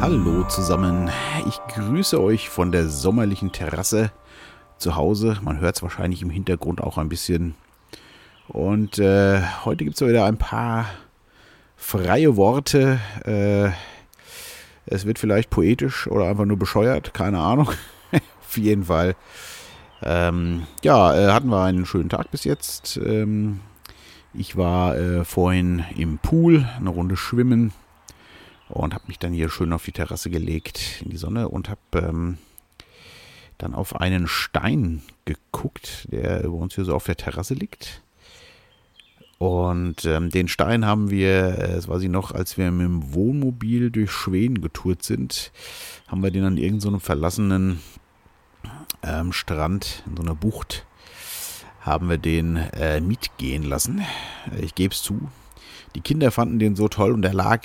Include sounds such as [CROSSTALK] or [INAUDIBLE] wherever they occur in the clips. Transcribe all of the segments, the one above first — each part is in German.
Hallo zusammen, ich grüße euch von der sommerlichen Terrasse zu Hause. Man hört es wahrscheinlich im Hintergrund auch ein bisschen. Und äh, heute gibt es wieder ein paar freie Worte. Äh, es wird vielleicht poetisch oder einfach nur bescheuert, keine Ahnung. [LAUGHS] Auf jeden Fall. Ähm, ja, äh, hatten wir einen schönen Tag bis jetzt. Ähm, ich war äh, vorhin im Pool, eine Runde schwimmen und habe mich dann hier schön auf die Terrasse gelegt in die Sonne und habe ähm, dann auf einen Stein geguckt, der über uns hier so auf der Terrasse liegt. Und ähm, den Stein haben wir, äh, das weiß ich noch, als wir mit dem Wohnmobil durch Schweden getourt sind, haben wir den an irgendeinem so verlassenen ähm, Strand in so einer Bucht, haben wir den äh, mitgehen lassen. Ich gebe es zu. Die Kinder fanden den so toll und er lag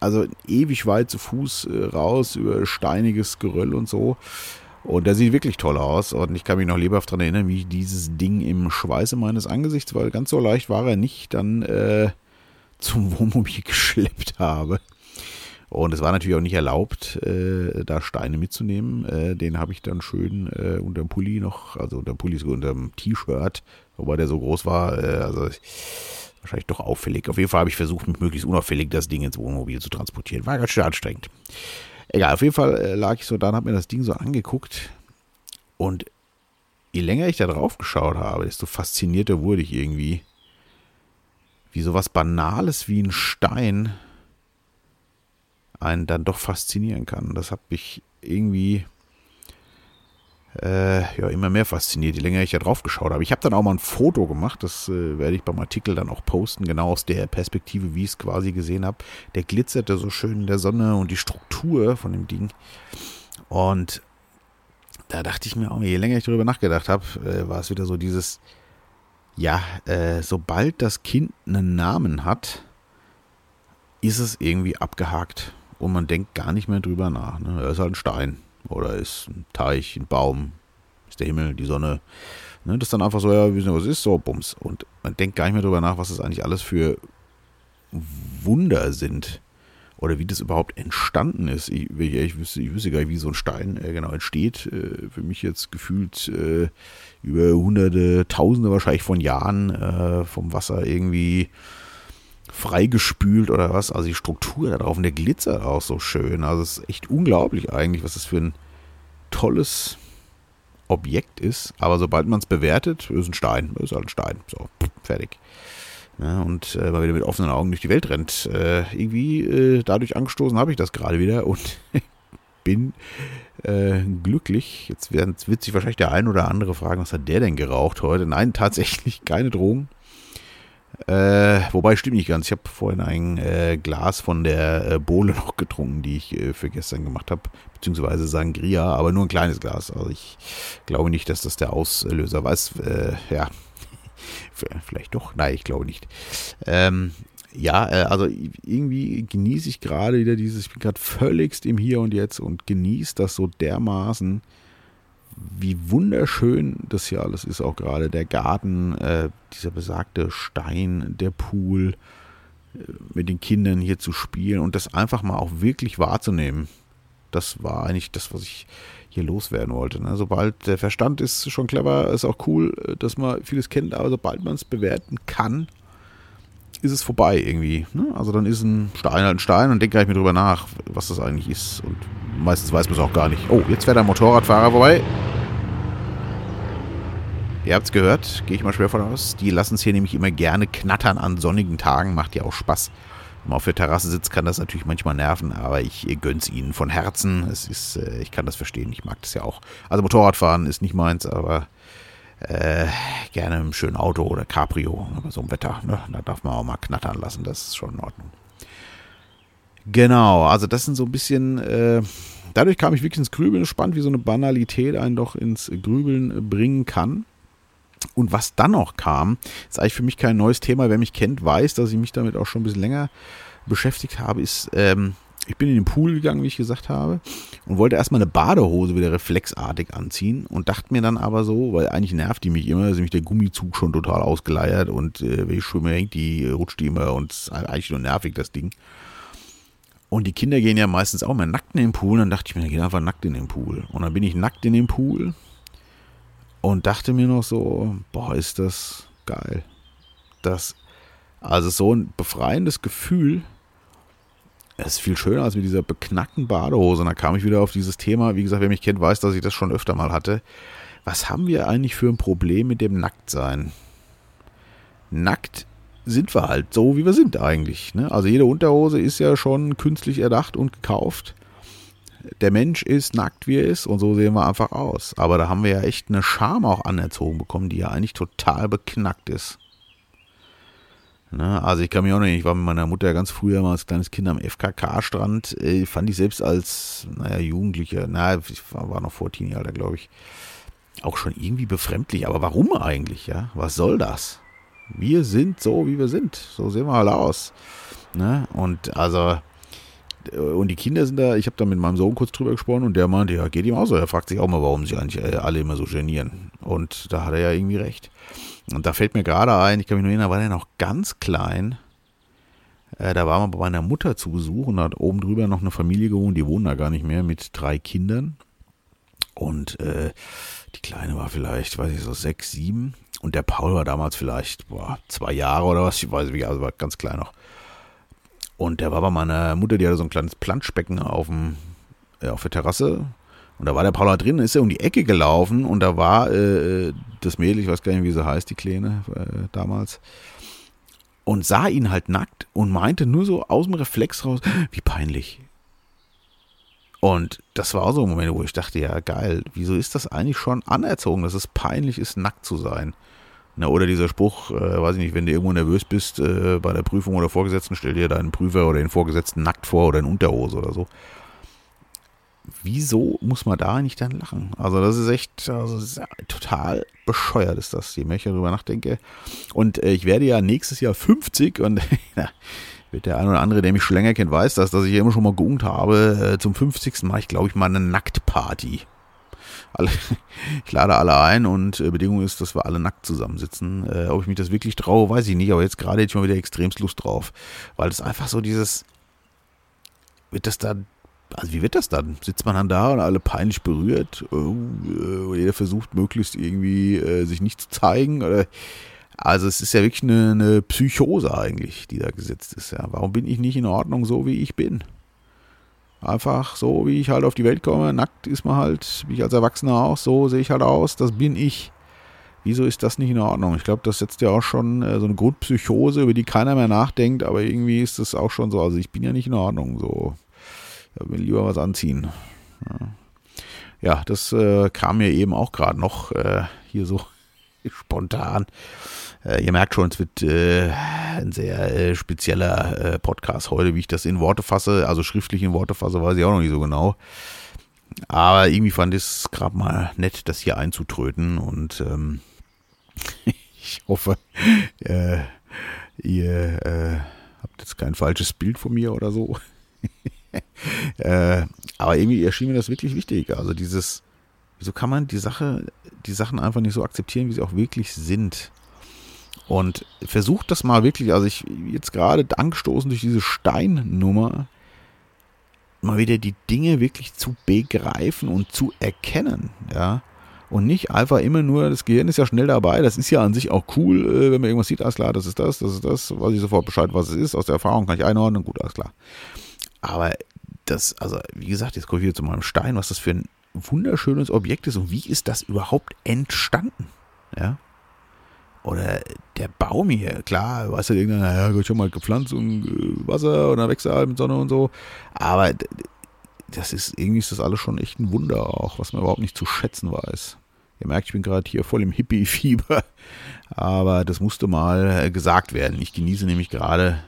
also ewig weit zu Fuß äh, raus über steiniges Geröll und so. Und der sieht wirklich toll aus. Und ich kann mich noch lebhaft daran erinnern, wie dieses Ding im Schweiße meines Angesichts, weil ganz so leicht war er nicht, dann äh, zum Wohnmobil [LAUGHS] geschleppt habe. Und es war natürlich auch nicht erlaubt, äh, da Steine mitzunehmen. Äh, den habe ich dann schön äh, unter dem Pulli noch, also unter dem Pulli, sogar unter dem T-Shirt, wobei der so groß war. Äh, also wahrscheinlich doch auffällig. Auf jeden Fall habe ich versucht, mit möglichst unauffällig das Ding ins Wohnmobil zu transportieren. War ganz schön anstrengend. Egal, auf jeden Fall äh, lag ich so da und habe mir das Ding so angeguckt. Und je länger ich da drauf geschaut habe, desto faszinierter wurde ich irgendwie. Wie sowas Banales wie ein Stein einen dann doch faszinieren kann. Das hat mich irgendwie äh, ja, immer mehr fasziniert, je länger ich da drauf geschaut habe. Ich habe dann auch mal ein Foto gemacht, das äh, werde ich beim Artikel dann auch posten, genau aus der Perspektive, wie ich es quasi gesehen habe. Der glitzerte so schön in der Sonne und die Struktur von dem Ding. Und da dachte ich mir auch, je länger ich darüber nachgedacht habe, äh, war es wieder so dieses, ja, äh, sobald das Kind einen Namen hat, ist es irgendwie abgehakt und man denkt gar nicht mehr drüber nach. Ne? Er ist halt ein Stein oder ist ein Teich, ein Baum, ist der Himmel, die Sonne. Ne? Das ist dann einfach so, ja, wissen was ist, so, bums. Und man denkt gar nicht mehr drüber nach, was das eigentlich alles für Wunder sind. Oder wie das überhaupt entstanden ist. Ich, ich, ich, wüsste, ich wüsste gar nicht, wie so ein Stein äh, genau entsteht. Äh, für mich jetzt gefühlt äh, über hunderte, tausende wahrscheinlich von Jahren äh, vom Wasser irgendwie freigespült oder was. Also die Struktur da drauf und der Glitzer auch so schön. Also es ist echt unglaublich eigentlich, was das für ein tolles Objekt ist. Aber sobald man es bewertet, ist ein Stein. Ist halt ein Stein. So, fertig. Ja, und äh, mal wieder mit offenen Augen durch die Welt rennt. Äh, irgendwie äh, dadurch angestoßen habe ich das gerade wieder und [LAUGHS] bin äh, glücklich. Jetzt wird, wird sich wahrscheinlich der ein oder andere fragen, was hat der denn geraucht heute? Nein, tatsächlich keine Drogen. Äh, wobei stimmt nicht ganz. Ich habe vorhin ein äh, Glas von der äh, Bohle noch getrunken, die ich äh, für gestern gemacht habe, beziehungsweise Sangria, aber nur ein kleines Glas. Also ich glaube nicht, dass das der Auslöser war. Äh, ja, [LAUGHS] vielleicht doch. Nein, ich glaube nicht. Ähm, ja, äh, also irgendwie genieße ich gerade wieder dieses, ich bin gerade völligst im Hier und Jetzt und genieße das so dermaßen wie wunderschön das hier alles ist, auch gerade der Garten, äh, dieser besagte Stein, der Pool, äh, mit den Kindern hier zu spielen und das einfach mal auch wirklich wahrzunehmen. Das war eigentlich das, was ich hier loswerden wollte. Ne? Sobald der Verstand ist schon clever, ist auch cool, äh, dass man vieles kennt, aber sobald man es bewerten kann, ist es vorbei irgendwie. Ne? Also dann ist ein Stein halt ein Stein und denkt gar nicht mehr drüber nach, was das eigentlich ist. Und meistens weiß man es auch gar nicht. Oh, jetzt fährt ein Motorradfahrer vorbei. Ihr habt es gehört, gehe ich mal schwer von aus. Die lassen es hier nämlich immer gerne knattern an sonnigen Tagen. Macht ja auch Spaß. Wenn man auf der Terrasse sitzt, kann das natürlich manchmal nerven, aber ich gönn's ihnen von Herzen. Es ist, äh, ich kann das verstehen, ich mag das ja auch. Also Motorradfahren ist nicht meins, aber äh, gerne im schönen Auto oder Cabrio, so im Wetter, ne? da darf man auch mal knattern lassen, das ist schon in Ordnung. Genau, also das sind so ein bisschen, äh, dadurch kam ich wirklich ins Grübeln, spannend, wie so eine Banalität einen doch ins Grübeln bringen kann. Und was dann noch kam, ist eigentlich für mich kein neues Thema. Wer mich kennt, weiß, dass ich mich damit auch schon ein bisschen länger beschäftigt habe, ist ähm, ich bin in den Pool gegangen, wie ich gesagt habe, und wollte erstmal eine Badehose wieder reflexartig anziehen und dachte mir dann aber so, weil eigentlich nervt die mich immer, ist nämlich der Gummizug schon total ausgeleiert und äh, wenn ich schwimme, hängt die, rutscht die immer und ist eigentlich nur nervig, das Ding. Und die Kinder gehen ja meistens auch mal nackt in den Pool. Dann dachte ich mir, dann geh einfach nackt in den Pool. Und dann bin ich nackt in den Pool und dachte mir noch so, boah, ist das geil. Das, also so ein befreiendes Gefühl, es ist viel schöner als mit dieser beknackten Badehose. Und da kam ich wieder auf dieses Thema. Wie gesagt, wer mich kennt, weiß, dass ich das schon öfter mal hatte. Was haben wir eigentlich für ein Problem mit dem Nacktsein? Nackt sind wir halt so, wie wir sind eigentlich. Ne? Also jede Unterhose ist ja schon künstlich erdacht und gekauft. Der Mensch ist nackt, wie er ist, und so sehen wir einfach aus. Aber da haben wir ja echt eine Scham auch anerzogen bekommen, die ja eigentlich total beknackt ist. Ne? Also ich kann mich auch nicht, ich war mit meiner Mutter ganz früher mal als kleines Kind am FKK-Strand, äh, fand ich selbst als, naja, Jugendlicher, naja, ich war, noch vor Teenie-Alter, glaube ich, auch schon irgendwie befremdlich. Aber warum eigentlich, ja? Was soll das? Wir sind so, wie wir sind. So sehen wir halt aus. Ne? Und also, und die Kinder sind da, ich habe da mit meinem Sohn kurz drüber gesprochen und der meinte, ja, geht ihm auch so. Er fragt sich auch mal, warum sich eigentlich äh, alle immer so genieren. Und da hat er ja irgendwie recht. Und da fällt mir gerade ein, ich kann mich nur erinnern, da war der noch ganz klein. Äh, da waren wir bei meiner Mutter zu Besuch und hat oben drüber noch eine Familie gewohnt, die wohnen da gar nicht mehr, mit drei Kindern. Und äh, die Kleine war vielleicht, weiß ich, so sechs, sieben. Und der Paul war damals vielleicht boah, zwei Jahre oder was, ich weiß nicht, also war ganz klein noch. Und der war bei meiner Mutter, die hatte so ein kleines Planschbecken auf, dem, äh, auf der Terrasse und da war der Paula drin, ist er um die Ecke gelaufen und da war äh, das Mädel, ich weiß gar nicht, wie sie heißt, die Kleine äh, damals, und sah ihn halt nackt und meinte nur so aus dem Reflex raus, wie peinlich. Und das war auch so ein Moment, wo ich dachte, ja geil, wieso ist das eigentlich schon anerzogen, dass es peinlich ist, nackt zu sein? Na, oder dieser Spruch, äh, weiß ich nicht, wenn du irgendwo nervös bist äh, bei der Prüfung oder Vorgesetzten, stell dir deinen Prüfer oder den Vorgesetzten nackt vor oder in Unterhose oder so wieso muss man da nicht dann lachen? Also das ist echt also ist total bescheuert ist das, je mehr ich darüber nachdenke. Und äh, ich werde ja nächstes Jahr 50 und [LAUGHS] ja, wird der ein oder andere, der mich schon länger kennt, weiß das, dass ich immer schon mal geungt habe. Äh, zum 50. mache ich, glaube ich, mal eine Nacktparty. Alle, [LAUGHS] ich lade alle ein und äh, Bedingung ist, dass wir alle nackt zusammensitzen. Äh, ob ich mich das wirklich traue, weiß ich nicht, aber jetzt gerade hätte ich mal wieder extremst Lust drauf. Weil das einfach so dieses, wird das da also wie wird das dann? Sitzt man dann da und alle peinlich berührt? Oh, äh, jeder versucht möglichst irgendwie äh, sich nicht zu zeigen? Oder? Also es ist ja wirklich eine, eine, Psychose eigentlich, die da gesetzt ist. Ja. Warum bin ich nicht in Ordnung so, wie ich bin? Einfach so, wie ich halt auf die Welt komme. Nackt ist man halt, wie ich als Erwachsener auch, so sehe ich halt aus, das bin ich. Wieso ist das nicht in Ordnung? Ich glaube, das setzt ja auch schon äh, so eine Grundpsychose, über die keiner mehr nachdenkt, aber irgendwie ist das auch schon so. Also ich bin ja nicht in Ordnung so will lieber was anziehen. Ja, das äh, kam mir eben auch gerade noch äh, hier so spontan. Äh, ihr merkt schon, es wird äh, ein sehr äh, spezieller äh, Podcast heute, wie ich das in Worte fasse, also schriftlich in Worte fasse, weiß ich auch noch nicht so genau. Aber irgendwie fand ich es gerade mal nett, das hier einzutröten und ähm, [LAUGHS] ich hoffe, ihr habt jetzt kein falsches Bild von mir oder so. [LAUGHS] äh, aber irgendwie erschien mir das wirklich wichtig. Also dieses, wieso kann man die Sache, die Sachen einfach nicht so akzeptieren, wie sie auch wirklich sind? Und versucht das mal wirklich, also ich jetzt gerade angestoßen durch diese Steinnummer, mal wieder die Dinge wirklich zu begreifen und zu erkennen, ja. Und nicht einfach immer nur, das Gehirn ist ja schnell dabei, das ist ja an sich auch cool, äh, wenn man irgendwas sieht, alles klar, das ist das, das ist das, weiß ich sofort Bescheid, was es ist, aus der Erfahrung kann ich einordnen, gut, alles klar. Aber das, also wie gesagt, jetzt komme ich wieder zu meinem Stein, was das für ein wunderschönes Objekt ist und wie ist das überhaupt entstanden? Ja. Oder der Baum hier, klar, weißt du, irgendeiner, ja, wird schon mal gepflanzt und äh, Wasser und dann wächst er halt mit Sonne und so. Aber das ist, irgendwie ist das alles schon echt ein Wunder auch, was man überhaupt nicht zu schätzen weiß. Ihr merkt, ich bin gerade hier voll im Hippie-Fieber. Aber das musste mal gesagt werden. Ich genieße nämlich gerade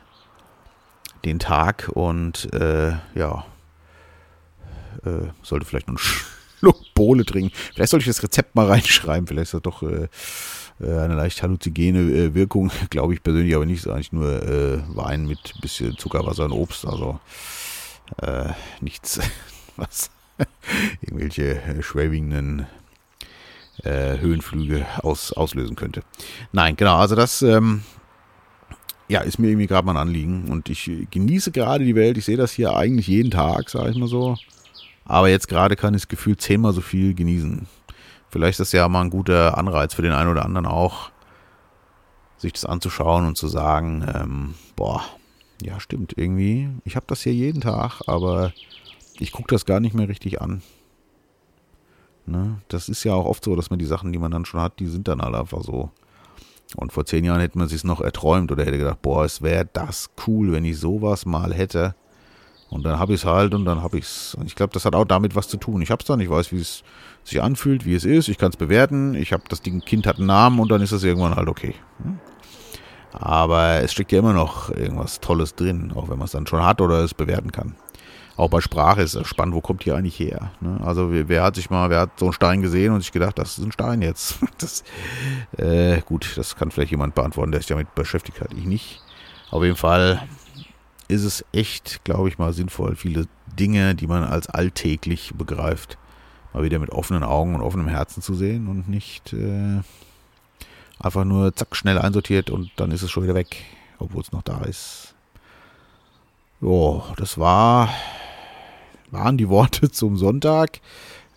den Tag und äh, ja, äh, sollte vielleicht noch einen Schluck Bohle trinken. Vielleicht sollte ich das Rezept mal [LAUGHS] reinschreiben. Vielleicht ist das doch äh, äh eine leicht halluzigene äh, Wirkung. [LAUGHS] Glaube ich persönlich aber nicht. Ist eigentlich nur äh, Wein mit bisschen Zuckerwasser und Obst. Also äh, nichts, [LAUGHS] was irgendwelche äh, Höhenflüge aus, auslösen könnte. Nein, genau, also das ähm, ja, ist mir irgendwie gerade mal ein Anliegen und ich genieße gerade die Welt. Ich sehe das hier eigentlich jeden Tag, sage ich mal so. Aber jetzt gerade kann ich das Gefühl zehnmal so viel genießen. Vielleicht ist das ja mal ein guter Anreiz für den einen oder anderen auch, sich das anzuschauen und zu sagen, ähm, boah, ja stimmt, irgendwie, ich habe das hier jeden Tag, aber ich gucke das gar nicht mehr richtig an. Ne? Das ist ja auch oft so, dass man die Sachen, die man dann schon hat, die sind dann halt einfach so. Und vor zehn Jahren hätte man sich noch erträumt oder hätte gedacht, boah, es wäre das cool, wenn ich sowas mal hätte. Und dann habe ich es halt und dann habe ich es. Und ich glaube, das hat auch damit was zu tun. Ich habe es dann, ich weiß, wie es sich anfühlt, wie es ist. Ich kann es bewerten. Ich habe das Ding, Kind hat einen Namen und dann ist es irgendwann halt okay. Hm? Aber es steckt ja immer noch irgendwas Tolles drin, auch wenn man es dann schon hat oder es bewerten kann. Auch bei Sprache ist es spannend, wo kommt die eigentlich her? Ne? Also wer hat sich mal, wer hat so einen Stein gesehen und sich gedacht, das ist ein Stein jetzt? [LAUGHS] Das, äh, gut, das kann vielleicht jemand beantworten, der sich damit beschäftigt hat. Ich nicht. Auf jeden Fall ist es echt, glaube ich mal, sinnvoll, viele Dinge, die man als alltäglich begreift, mal wieder mit offenen Augen und offenem Herzen zu sehen und nicht äh, einfach nur zack, schnell einsortiert und dann ist es schon wieder weg, obwohl es noch da ist. Jo, das war, waren die Worte [LAUGHS] zum Sonntag.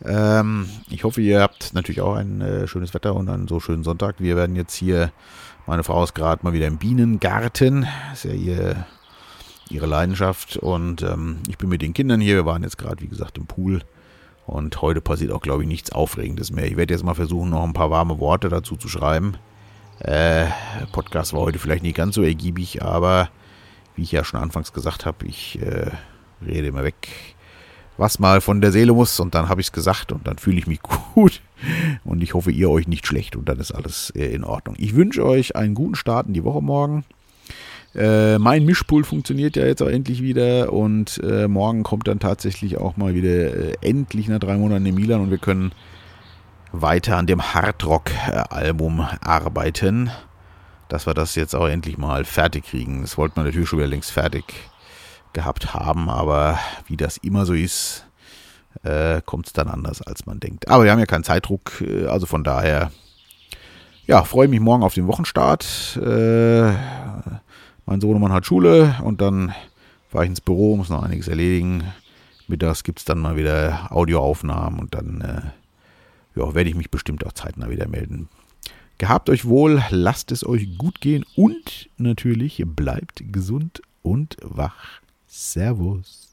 Ähm, ich hoffe, ihr habt natürlich auch ein äh, schönes Wetter und einen so schönen Sonntag. Wir werden jetzt hier, meine Frau ist gerade mal wieder im Bienengarten. Das ist ja ihr, ihre Leidenschaft. Und ähm, ich bin mit den Kindern hier. Wir waren jetzt gerade, wie gesagt, im Pool. Und heute passiert auch, glaube ich, nichts Aufregendes mehr. Ich werde jetzt mal versuchen, noch ein paar warme Worte dazu zu schreiben. Äh, Podcast war heute vielleicht nicht ganz so ergiebig, aber wie ich ja schon anfangs gesagt habe, ich äh, rede immer weg, was mal von der Seele muss und dann habe ich es gesagt und dann fühle ich mich [LAUGHS] gut und ich hoffe, ihr euch nicht schlecht und dann ist alles äh, in Ordnung. Ich wünsche euch einen guten Start in die Woche morgen. Äh, mein Mischpult funktioniert ja jetzt auch endlich wieder und äh, morgen kommt dann tatsächlich auch mal wieder äh, endlich nach drei Monaten in Milan und wir können weiter an dem Hardrock-Album arbeiten, dass wir das jetzt auch endlich mal fertig kriegen. Das wollte man natürlich schon wieder längst fertig gehabt haben, aber wie das immer so ist, äh, kommt es dann anders, als man denkt. Aber wir haben ja keinen Zeitdruck, äh, also von daher, ja, freue mich morgen auf den Wochenstart. Äh, mein Sohnemann hat Schule und dann fahre ich ins Büro, muss noch einiges erledigen. Mittags gibt es dann mal wieder Audioaufnahmen und dann äh, ja, werde ich mich bestimmt auch zeitnah wieder melden. Gehabt euch wohl, lasst es euch gut gehen und natürlich bleibt gesund und wach. Servus.